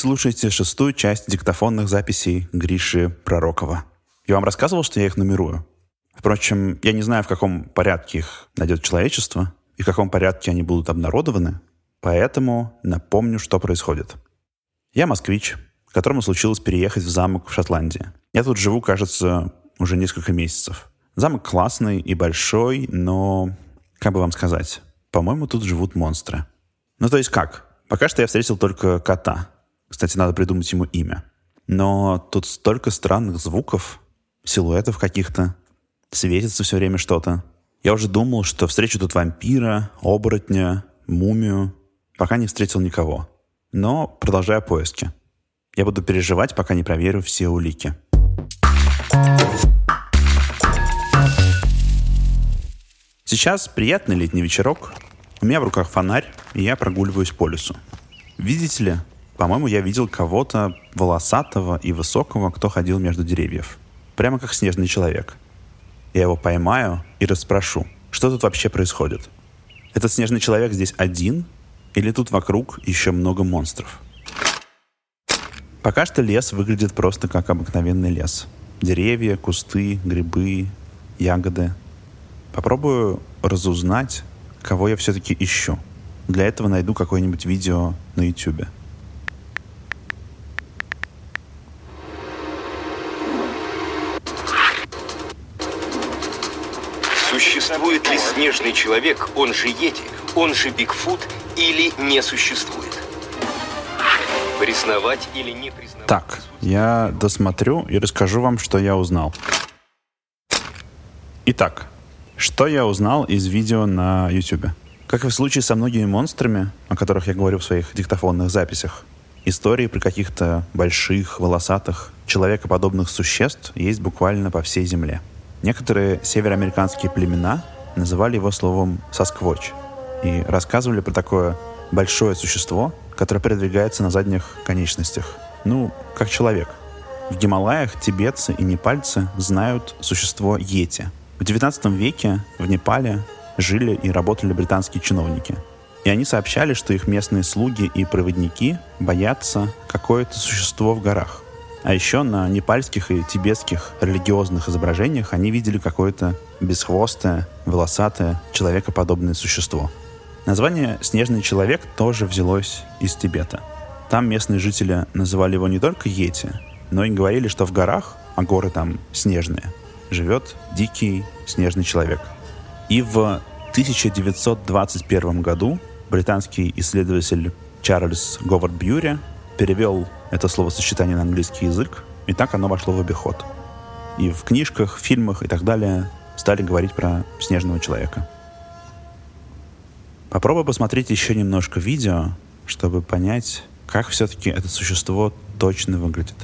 слушаете шестую часть диктофонных записей Гриши Пророкова. Я вам рассказывал, что я их нумерую. Впрочем, я не знаю, в каком порядке их найдет человечество и в каком порядке они будут обнародованы, поэтому напомню, что происходит. Я москвич, которому случилось переехать в замок в Шотландии. Я тут живу, кажется, уже несколько месяцев. Замок классный и большой, но, как бы вам сказать, по-моему, тут живут монстры. Ну, то есть как? Пока что я встретил только кота. Кстати, надо придумать ему имя. Но тут столько странных звуков, силуэтов каких-то. Светится все время что-то. Я уже думал, что встречу тут вампира, оборотня, мумию, пока не встретил никого. Но продолжаю поиски. Я буду переживать, пока не проверю все улики. Сейчас приятный летний вечерок. У меня в руках фонарь, и я прогуливаюсь по лесу. Видите ли, по-моему, я видел кого-то волосатого и высокого, кто ходил между деревьев. Прямо как снежный человек. Я его поймаю и расспрошу, что тут вообще происходит. Этот снежный человек здесь один? Или тут вокруг еще много монстров? Пока что лес выглядит просто как обыкновенный лес. Деревья, кусты, грибы, ягоды. Попробую разузнать, кого я все-таки ищу. Для этого найду какое-нибудь видео на YouTube. Снежный человек, он же Йети, он же Бигфут, или не существует? Признавать или не признавать? Так, я досмотрю и расскажу вам, что я узнал. Итак, что я узнал из видео на YouTube? Как и в случае со многими монстрами, о которых я говорю в своих диктофонных записях, истории про каких-то больших, волосатых, человекоподобных существ есть буквально по всей Земле. Некоторые североамериканские племена называли его словом «сосквоч» и рассказывали про такое большое существо, которое передвигается на задних конечностях. Ну, как человек. В Гималаях тибетцы и непальцы знают существо Йети. В XIX веке в Непале жили и работали британские чиновники. И они сообщали, что их местные слуги и проводники боятся какое-то существо в горах. А еще на непальских и тибетских религиозных изображениях они видели какое-то бесхвостое, волосатое, человекоподобное существо. Название «Снежный человек» тоже взялось из Тибета. Там местные жители называли его не только Йети, но и говорили, что в горах, а горы там снежные, живет дикий снежный человек. И в 1921 году британский исследователь Чарльз Говард Бьюри перевел это словосочетание на английский язык, и так оно вошло в обиход. И в книжках, фильмах и так далее стали говорить про снежного человека. Попробуй посмотреть еще немножко видео, чтобы понять, как все-таки это существо точно выглядит.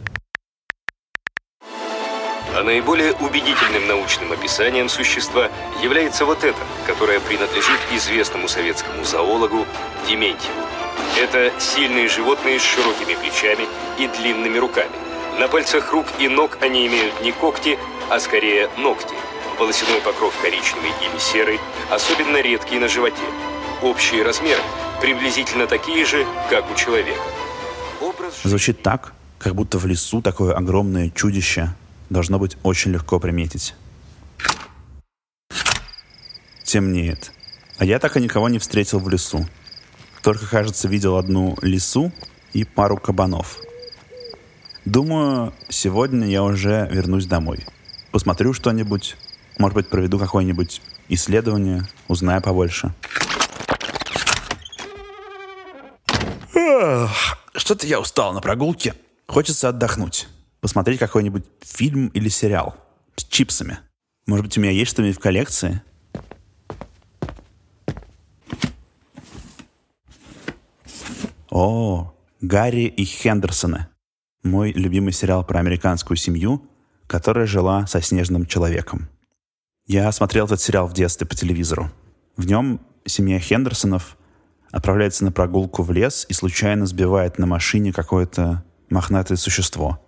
А наиболее убедительным научным описанием существа является вот это, которое принадлежит известному советскому зоологу Дементьеву. Это сильные животные с широкими плечами и длинными руками. На пальцах рук и ног они имеют не когти, а скорее ногти. Волосяной покров коричневый или серый, особенно редкий на животе. Общие размеры приблизительно такие же, как у человека. Образ... Звучит так, как будто в лесу такое огромное чудище должно быть очень легко приметить. Темнеет. А я так и никого не встретил в лесу. Только, кажется, видел одну лису и пару кабанов. Думаю, сегодня я уже вернусь домой. Посмотрю что-нибудь, может быть, проведу какое-нибудь исследование, узнаю побольше. Что-то я устал на прогулке. Хочется отдохнуть посмотреть какой-нибудь фильм или сериал с чипсами. Может быть, у меня есть что-нибудь в коллекции? О, Гарри и Хендерсоны. Мой любимый сериал про американскую семью, которая жила со снежным человеком. Я смотрел этот сериал в детстве по телевизору. В нем семья Хендерсонов отправляется на прогулку в лес и случайно сбивает на машине какое-то мохнатое существо.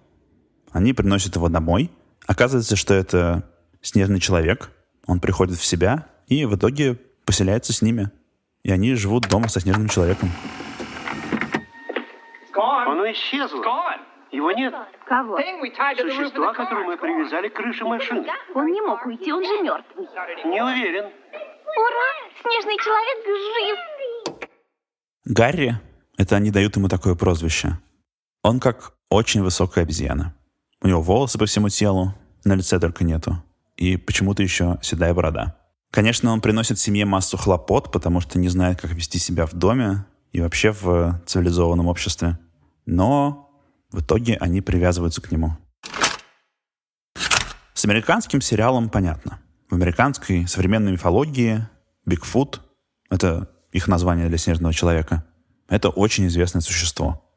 Они приносят его домой. Оказывается, что это снежный человек. Он приходит в себя и в итоге поселяется с ними. И они живут дома со снежным человеком. Оно исчезло. Его нет. Кого? Существа, которое мы привязали к крыше машины. Он не мог уйти, он же мертвый. Не уверен. Ура! Снежный человек жив! Гарри — это они дают ему такое прозвище. Он как очень высокая обезьяна. У него волосы по всему телу, на лице только нету. И почему-то еще седая борода. Конечно, он приносит семье массу хлопот, потому что не знает, как вести себя в доме и вообще в цивилизованном обществе. Но в итоге они привязываются к нему. С американским сериалом понятно. В американской современной мифологии Бигфут — это их название для снежного человека. Это очень известное существо.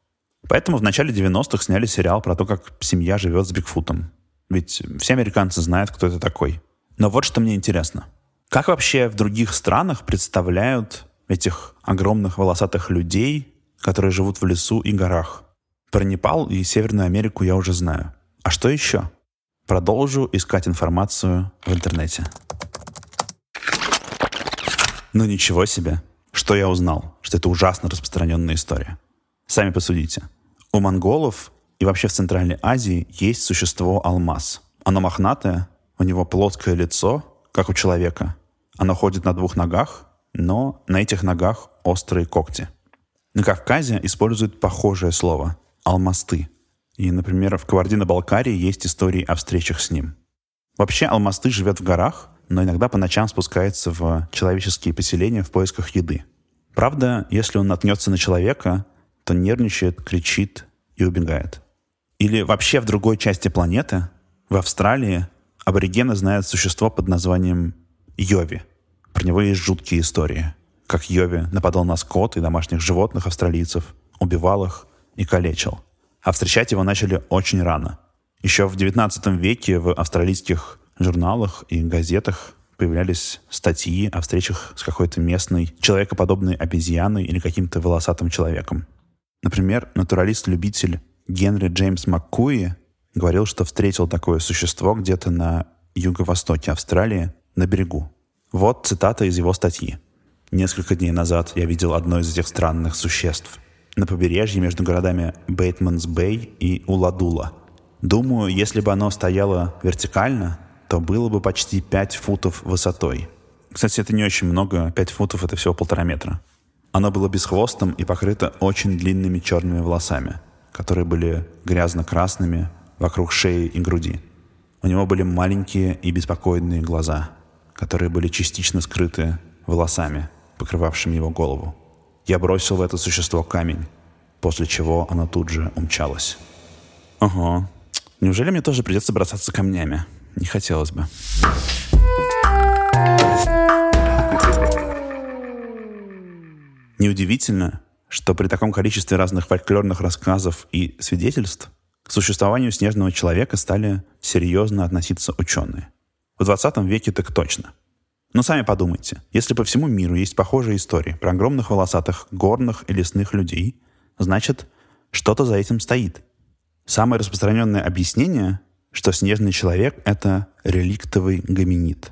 Поэтому в начале 90-х сняли сериал про то, как семья живет с Бигфутом. Ведь все американцы знают, кто это такой. Но вот что мне интересно. Как вообще в других странах представляют этих огромных волосатых людей, которые живут в лесу и горах? Про Непал и Северную Америку я уже знаю. А что еще? Продолжу искать информацию в интернете. Ну ничего себе. Что я узнал? Что это ужасно распространенная история. Сами посудите. У монголов и вообще в Центральной Азии есть существо алмаз. Оно мохнатое, у него плоское лицо, как у человека. Оно ходит на двух ногах, но на этих ногах острые когти. На Кавказе используют похожее слово – алмасты. И, например, в Кабардино-Балкарии есть истории о встречах с ним. Вообще алмасты живет в горах, но иногда по ночам спускается в человеческие поселения в поисках еды. Правда, если он наткнется на человека, то нервничает, кричит и убегает. Или вообще в другой части планеты, в Австралии, аборигены знают существо под названием Йови. Про него есть жуткие истории. Как Йови нападал на скот и домашних животных австралийцев, убивал их и калечил. А встречать его начали очень рано. Еще в XIX веке в австралийских журналах и газетах появлялись статьи о встречах с какой-то местной человекоподобной обезьяной или каким-то волосатым человеком. Например, натуралист-любитель Генри Джеймс МакКуи говорил, что встретил такое существо где-то на юго-востоке Австралии на берегу. Вот цитата из его статьи. Несколько дней назад я видел одно из этих странных существ. На побережье между городами Бейтманс-Бэй и Уладула. Думаю, если бы оно стояло вертикально, то было бы почти 5 футов высотой. Кстати, это не очень много, 5 футов — это всего полтора метра. Оно было бесхвостым и покрыто очень длинными черными волосами, которые были грязно-красными вокруг шеи и груди. У него были маленькие и беспокойные глаза, которые были частично скрыты волосами, покрывавшими его голову. Я бросил в это существо камень, после чего оно тут же умчалось. Ого. Неужели мне тоже придется бросаться камнями? Не хотелось бы. Неудивительно, что при таком количестве разных фольклорных рассказов и свидетельств к существованию снежного человека стали серьезно относиться ученые. В 20 веке так точно. Но сами подумайте, если по всему миру есть похожие истории про огромных волосатых горных и лесных людей, значит, что-то за этим стоит. Самое распространенное объяснение, что снежный человек — это реликтовый гоминид.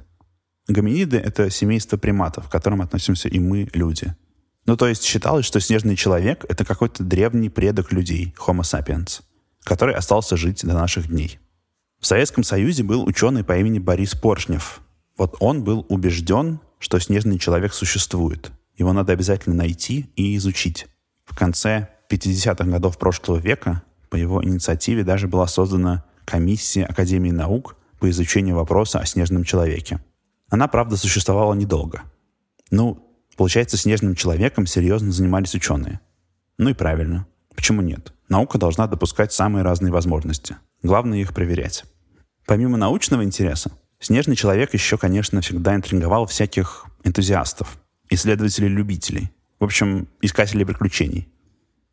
Гоминиды — это семейство приматов, к которым относимся и мы, люди — ну, то есть считалось, что снежный человек — это какой-то древний предок людей, Homo sapiens, который остался жить до наших дней. В Советском Союзе был ученый по имени Борис Поршнев. Вот он был убежден, что снежный человек существует. Его надо обязательно найти и изучить. В конце 50-х годов прошлого века по его инициативе даже была создана комиссия Академии наук по изучению вопроса о снежном человеке. Она, правда, существовала недолго. Ну, Получается, снежным человеком серьезно занимались ученые. Ну и правильно. Почему нет? Наука должна допускать самые разные возможности. Главное их проверять. Помимо научного интереса, снежный человек еще, конечно, всегда интриговал всяких энтузиастов, исследователей-любителей, в общем, искателей приключений.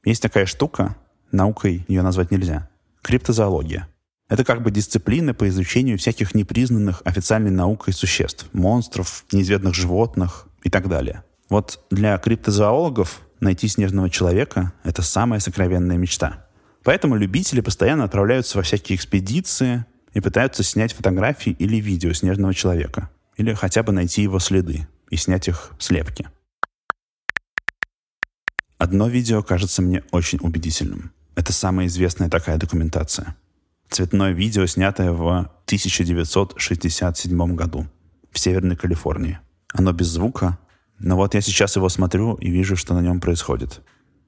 Есть такая штука, наукой ее назвать нельзя, криптозоология. Это как бы дисциплина по изучению всяких непризнанных официальной наукой существ, монстров, неизведанных животных и так далее. Вот для криптозоологов найти снежного человека — это самая сокровенная мечта. Поэтому любители постоянно отправляются во всякие экспедиции и пытаются снять фотографии или видео снежного человека. Или хотя бы найти его следы и снять их слепки. Одно видео кажется мне очень убедительным. Это самая известная такая документация. Цветное видео, снятое в 1967 году в Северной Калифорнии. Оно без звука, но вот я сейчас его смотрю и вижу, что на нем происходит.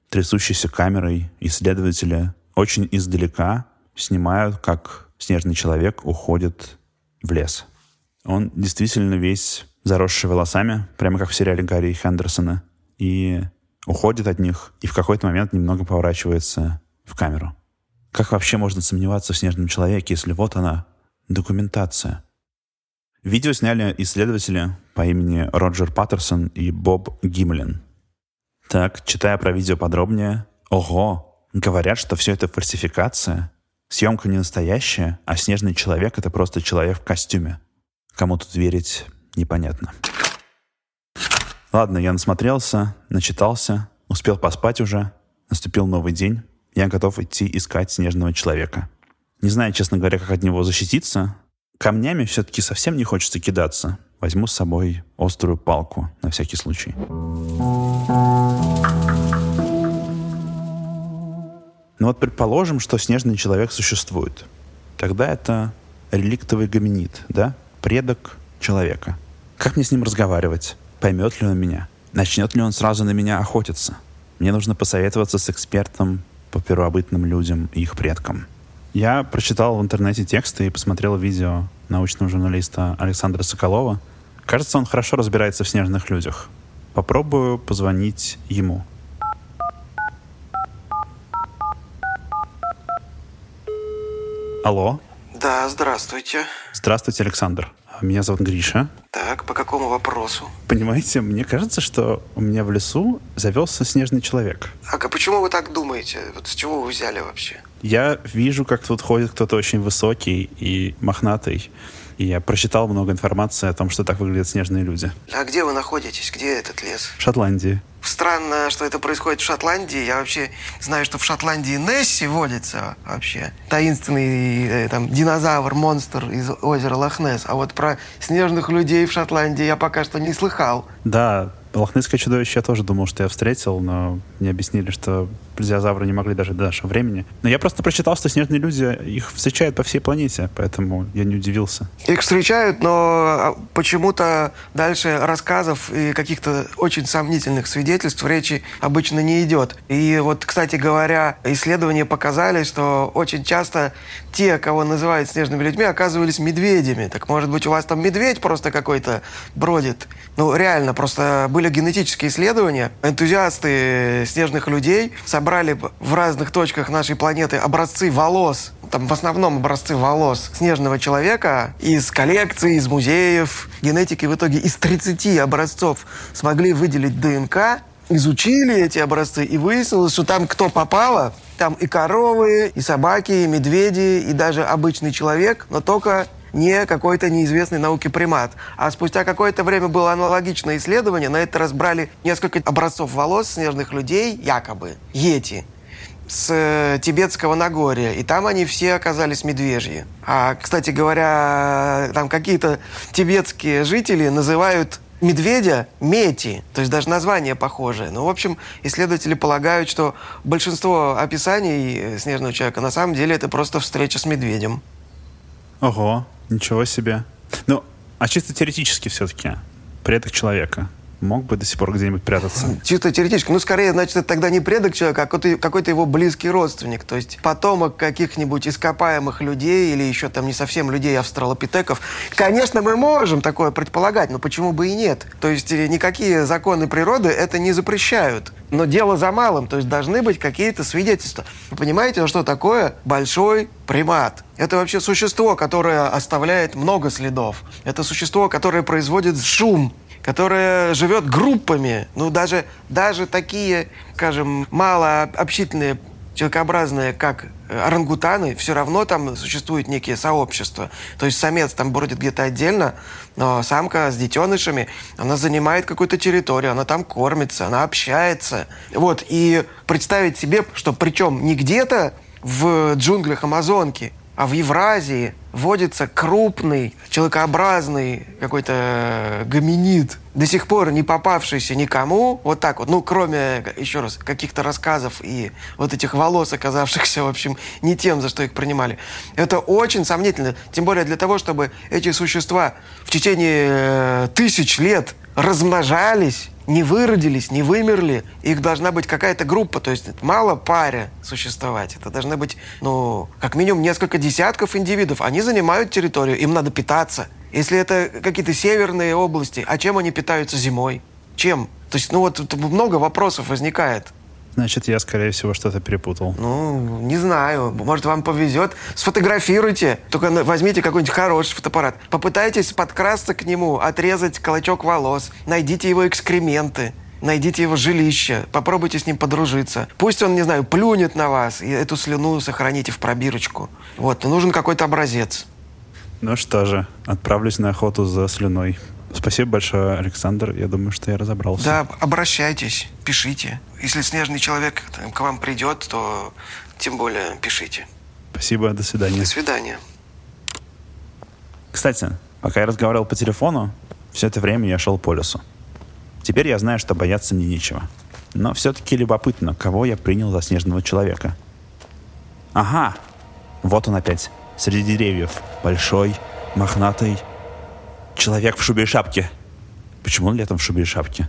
Трясущейся камерой исследователи очень издалека снимают, как снежный человек уходит в лес. Он действительно весь заросший волосами, прямо как в сериале Гарри Хендерсона, и уходит от них, и в какой-то момент немного поворачивается в камеру. Как вообще можно сомневаться в снежном человеке, если вот она, документация? Видео сняли исследователи по имени Роджер Паттерсон и Боб Гимлин. Так, читая про видео подробнее, ого, говорят, что все это фальсификация, съемка не настоящая, а снежный человек — это просто человек в костюме. Кому тут верить, непонятно. Ладно, я насмотрелся, начитался, успел поспать уже, наступил новый день, я готов идти искать снежного человека. Не знаю, честно говоря, как от него защититься, Камнями все-таки совсем не хочется кидаться. Возьму с собой острую палку на всякий случай. Ну вот предположим, что снежный человек существует. Тогда это реликтовый гоминид, да? Предок человека. Как мне с ним разговаривать? Поймет ли он меня? Начнет ли он сразу на меня охотиться? Мне нужно посоветоваться с экспертом по первобытным людям и их предкам. Я прочитал в интернете тексты и посмотрел видео научного журналиста Александра Соколова. Кажется, он хорошо разбирается в снежных людях. Попробую позвонить ему. Алло. Да, здравствуйте. Здравствуйте, Александр. Меня зовут Гриша. Так, по какому вопросу? Понимаете, мне кажется, что у меня в лесу завелся снежный человек. А почему вы так думаете? Вот с чего вы взяли вообще? Я вижу, как тут ходит кто-то очень высокий и мохнатый. И я прочитал много информации о том, что так выглядят снежные люди. А где вы находитесь? Где этот лес? В Шотландии. Странно, что это происходит в Шотландии. Я вообще знаю, что в Шотландии Несси водится вообще. Таинственный э, там динозавр, монстр из озера Лохнес. А вот про снежных людей в Шотландии я пока что не слыхал. Да, Лохнесское чудовище я тоже думал, что я встретил, но мне объяснили, что плезиозавры не могли даже до нашего времени. Но я просто прочитал, что снежные люди их встречают по всей планете, поэтому я не удивился. Их встречают, но а, почему-то дальше рассказов и каких-то очень сомнительных свидетельств речи обычно не идет. И вот, кстати говоря, исследования показали, что очень часто те, кого называют снежными людьми, оказывались медведями. Так может быть, у вас там медведь просто какой-то бродит? Ну, реально, просто были генетические исследования. Энтузиасты снежных людей собрали в разных точках нашей планеты образцы волос, там в основном образцы волос снежного человека из коллекций, из музеев. Генетики в итоге из 30 образцов смогли выделить ДНК, изучили эти образцы и выяснилось, что там кто попало, там и коровы, и собаки, и медведи, и даже обычный человек, но только не какой-то неизвестный науке примат. А спустя какое-то время было аналогичное исследование. На это разбрали несколько образцов волос снежных людей, якобы, йети, с э, тибетского Нагорья. И там они все оказались медвежьи. А, кстати говоря, там какие-то тибетские жители называют медведя мети, то есть даже название похожее. Ну, в общем, исследователи полагают, что большинство описаний снежного человека на самом деле это просто встреча с медведем. Ого, Ничего себе. Ну, а чисто теоретически все-таки предок человека мог бы до сих пор где-нибудь прятаться. Чисто теоретически. Ну, скорее, значит, это тогда не предок человека, а какой-то, какой-то его близкий родственник. То есть потомок каких-нибудь ископаемых людей или еще там не совсем людей, австралопитеков. Конечно, мы можем такое предполагать, но почему бы и нет? То есть э, никакие законы природы это не запрещают. Но дело за малым, то есть должны быть какие-то свидетельства. Вы понимаете, что такое большой примат? Это вообще существо, которое оставляет много следов. Это существо, которое производит шум которая живет группами. Ну, даже, даже такие, скажем, малообщительные человекообразные, как орангутаны, все равно там существуют некие сообщества. То есть самец там бродит где-то отдельно, но самка с детенышами, она занимает какую-то территорию, она там кормится, она общается. Вот, и представить себе, что причем не где-то в джунглях Амазонки, а в Евразии – водится крупный, человекообразный какой-то гоминид, до сих пор не попавшийся никому, вот так вот, ну, кроме, еще раз, каких-то рассказов и вот этих волос, оказавшихся, в общем, не тем, за что их принимали. Это очень сомнительно, тем более для того, чтобы эти существа в течение э, тысяч лет размножались, не выродились, не вымерли. Их должна быть какая-то группа. То есть мало паре существовать. Это должны быть, ну, как минимум несколько десятков индивидов. Они занимают территорию, им надо питаться. Если это какие-то северные области, а чем они питаются зимой? Чем? То есть, ну вот много вопросов возникает. Значит, я, скорее всего, что-то перепутал. Ну, не знаю. Может, вам повезет. Сфотографируйте. Только возьмите какой-нибудь хороший фотоаппарат. Попытайтесь подкрасться к нему, отрезать клочок волос. Найдите его экскременты. Найдите его жилище, попробуйте с ним подружиться. Пусть он, не знаю, плюнет на вас, и эту слюну сохраните в пробирочку. Вот, нужен какой-то образец. Ну что же, отправлюсь на охоту за слюной. Спасибо большое, Александр. Я думаю, что я разобрался. Да, обращайтесь, пишите. Если снежный человек к вам придет, то тем более пишите. Спасибо, до свидания. До свидания. Кстати, пока я разговаривал по телефону, все это время я шел по лесу. Теперь я знаю, что бояться мне нечего. Но все-таки любопытно, кого я принял за снежного человека. Ага, вот он опять, среди деревьев. Большой, мохнатый, человек в шубе и шапке. Почему он летом в шубе и шапке?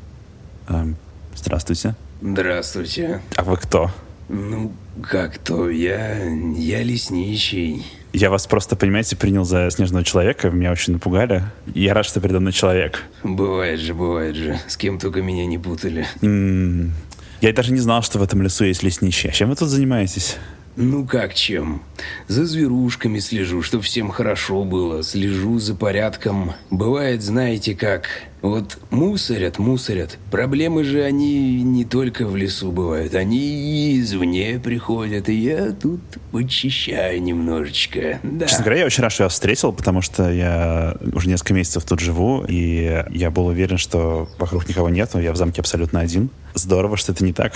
Эм, здравствуйте. Здравствуйте. А вы кто? Ну, как то, я... я лесничий. Я вас просто, понимаете, принял за снежного человека, меня очень напугали. Я рад, что передо мной человек. Бывает же, бывает же. С кем только меня не путали. М-м-м. Я даже не знал, что в этом лесу есть лесничий. А чем вы тут занимаетесь? Ну как чем? За зверушками слежу, чтобы всем хорошо было. Слежу за порядком. Бывает, знаете как, вот мусорят, мусорят. Проблемы же они не только в лесу бывают. Они и извне приходят. И я тут почищаю немножечко. Да. Честно говоря, я очень рад, что я встретил, потому что я уже несколько месяцев тут живу, и я был уверен, что вокруг никого нет, но я в замке абсолютно один. Здорово, что это не так.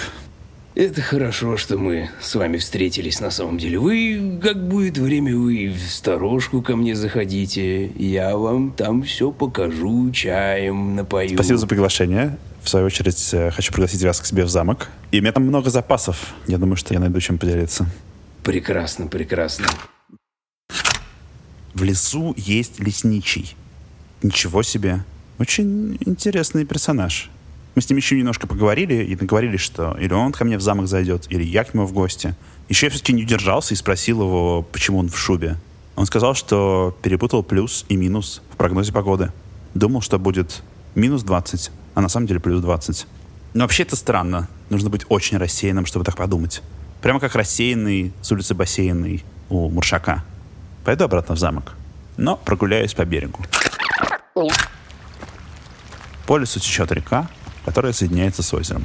Это хорошо, что мы с вами встретились на самом деле. Вы, как будет время, вы в сторожку ко мне заходите. Я вам там все покажу, чаем напою. Спасибо за приглашение. В свою очередь, э, хочу пригласить вас к себе в замок. И у меня там много запасов. Я думаю, что я найду чем поделиться. Прекрасно, прекрасно. В лесу есть лесничий. Ничего себе. Очень интересный персонаж. Мы с ним еще немножко поговорили и договорились, что или он ко мне в замок зайдет, или я к нему в гости. Еще я все-таки не удержался и спросил его, почему он в шубе. Он сказал, что перепутал плюс и минус в прогнозе погоды. Думал, что будет минус 20, а на самом деле плюс 20. Но вообще это странно. Нужно быть очень рассеянным, чтобы так подумать. Прямо как рассеянный с улицы бассейной у Муршака. Пойду обратно в замок. Но прогуляюсь по берегу. По лесу течет река, которая соединяется с озером.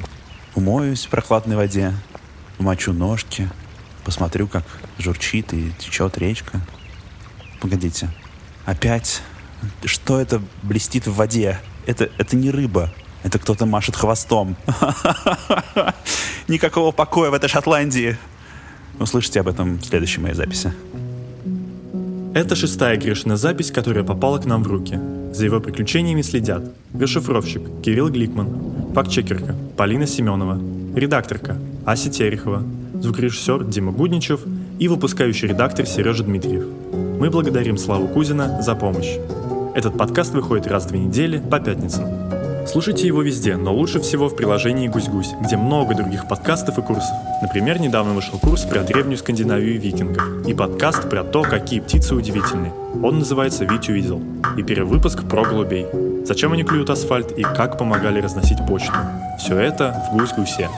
Умоюсь в прохладной воде, умочу ножки, посмотрю, как журчит и течет речка. Погодите, опять? Что это блестит в воде? Это, это не рыба, это кто-то машет хвостом. Никакого покоя в этой Шотландии. Услышите об этом в следующей моей записи. Это шестая Гришина запись, которая попала к нам в руки. За его приключениями следят расшифровщик Кирилл Гликман, фактчекерка Полина Семенова, редакторка Ася Терехова, звукорежиссер Дима Гудничев и выпускающий редактор Сережа Дмитриев. Мы благодарим Славу Кузина за помощь. Этот подкаст выходит раз в две недели по пятницам. Слушайте его везде, но лучше всего в приложении «Гусь-Гусь», где много других подкастов и курсов. Например, недавно вышел курс про древнюю Скандинавию и викингов и подкаст про то, какие птицы удивительны. Он называется «Витю видел» и перевыпуск про голубей. Зачем они клюют асфальт и как помогали разносить почту. Все это в «Гусь-Гусе».